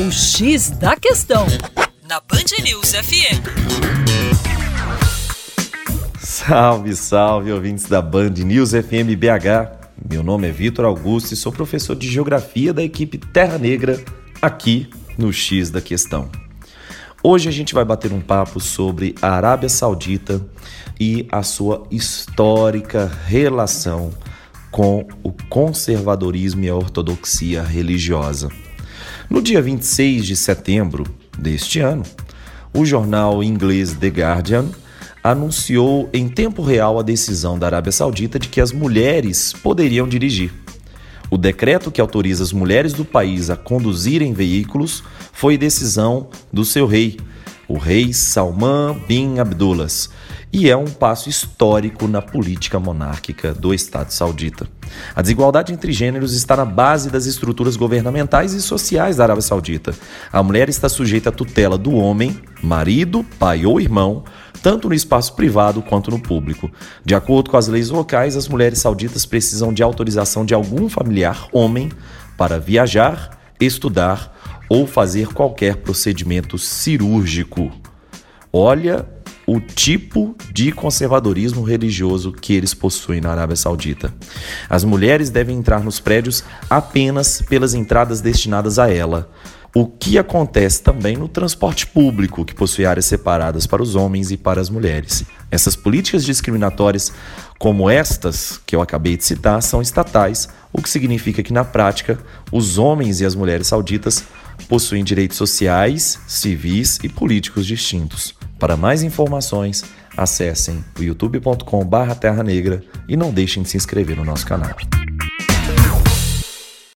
O X da Questão, na Band News FM. Salve, salve, ouvintes da Band News FM BH. Meu nome é Vitor Augusto e sou professor de Geografia da equipe Terra Negra, aqui no X da Questão. Hoje a gente vai bater um papo sobre a Arábia Saudita e a sua histórica relação com o conservadorismo e a ortodoxia religiosa. No dia 26 de setembro deste ano, o jornal inglês The Guardian anunciou em tempo real a decisão da Arábia Saudita de que as mulheres poderiam dirigir. O decreto que autoriza as mulheres do país a conduzirem veículos foi decisão do seu rei, o rei Salman bin Abdullah, e é um passo histórico na política monárquica do Estado saudita. A desigualdade entre gêneros está na base das estruturas governamentais e sociais da Arábia Saudita. A mulher está sujeita à tutela do homem, marido, pai ou irmão, tanto no espaço privado quanto no público. De acordo com as leis locais, as mulheres sauditas precisam de autorização de algum familiar homem para viajar, estudar ou fazer qualquer procedimento cirúrgico. Olha o tipo de conservadorismo religioso que eles possuem na Arábia Saudita. As mulheres devem entrar nos prédios apenas pelas entradas destinadas a ela. O que acontece também no transporte público, que possui áreas separadas para os homens e para as mulheres. Essas políticas discriminatórias, como estas que eu acabei de citar, são estatais, o que significa que, na prática, os homens e as mulheres sauditas possuem direitos sociais, civis e políticos distintos. Para mais informações, acessem o youtube.com/terra negra e não deixem de se inscrever no nosso canal.